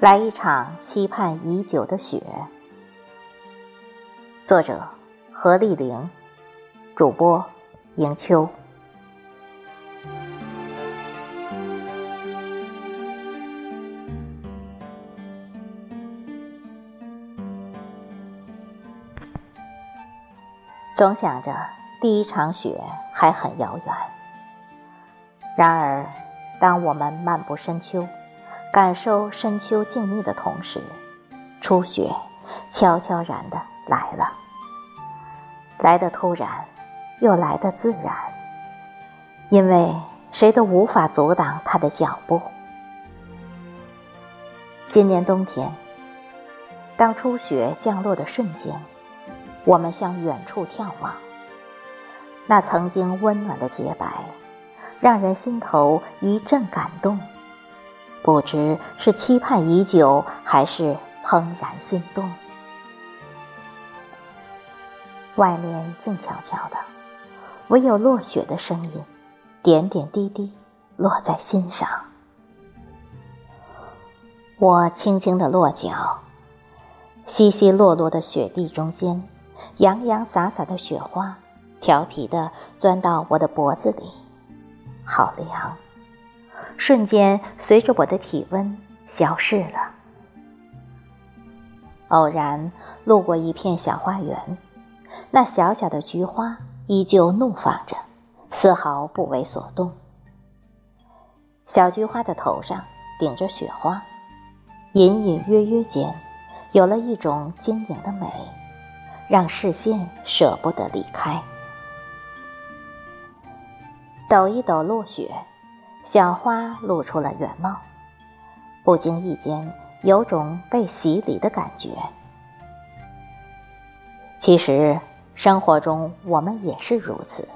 来一场期盼已久的雪。作者：何丽玲，主播：迎秋。总想着第一场雪还很遥远，然而，当我们漫步深秋。感受深秋静谧的同时，初雪悄悄然的来了，来的突然，又来的自然，因为谁都无法阻挡它的脚步。今年冬天，当初雪降落的瞬间，我们向远处眺望，那曾经温暖的洁白，让人心头一阵感动。不知是期盼已久，还是怦然心动。外面静悄悄的，唯有落雪的声音，点点滴滴落在心上。我轻轻的落脚，稀稀落落的雪地中间，洋洋洒洒的雪花，调皮的钻到我的脖子里，好凉。瞬间，随着我的体温消逝了。偶然路过一片小花园，那小小的菊花依旧怒放着，丝毫不为所动。小菊花的头上顶着雪花，隐隐约约间，有了一种晶莹的美，让视线舍不得离开。抖一抖落雪。小花露出了原貌，不经意间有种被洗礼的感觉。其实生活中我们也是如此，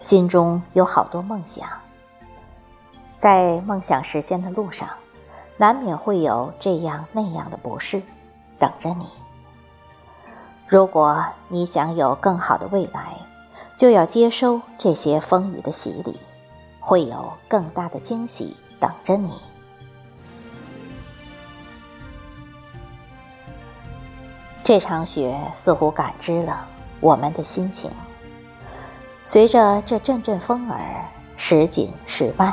心中有好多梦想，在梦想实现的路上，难免会有这样那样的不适等着你。如果你想有更好的未来，就要接收这些风雨的洗礼。会有更大的惊喜等着你。这场雪似乎感知了我们的心情，随着这阵阵风儿时紧时慢。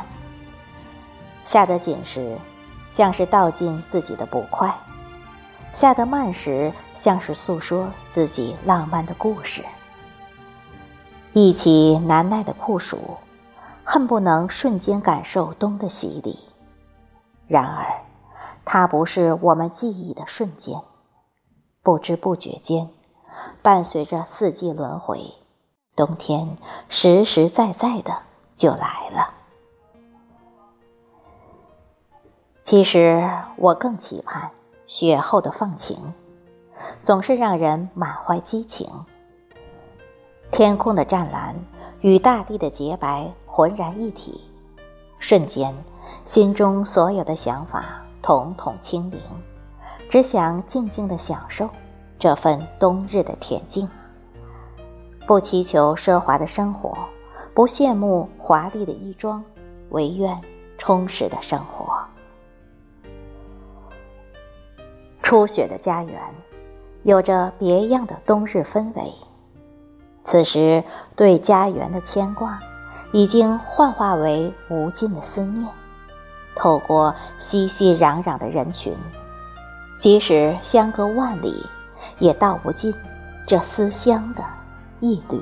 下得紧时，像是道尽自己的不快；下得慢时，像是诉说自己浪漫的故事。一起难耐的酷暑。恨不能瞬间感受冬的洗礼，然而，它不是我们记忆的瞬间，不知不觉间，伴随着四季轮回，冬天实实在在的就来了。其实，我更期盼雪后的放晴，总是让人满怀激情。天空的湛蓝。与大地的洁白浑然一体，瞬间，心中所有的想法统统清零，只想静静的享受这份冬日的恬静。不祈求奢华的生活，不羡慕华丽的衣装，唯愿充实的生活。初雪的家园，有着别样的冬日氛围。此时，对家园的牵挂，已经幻化为无尽的思念。透过熙熙攘攘的人群，即使相隔万里，也道不尽这思乡的一缕。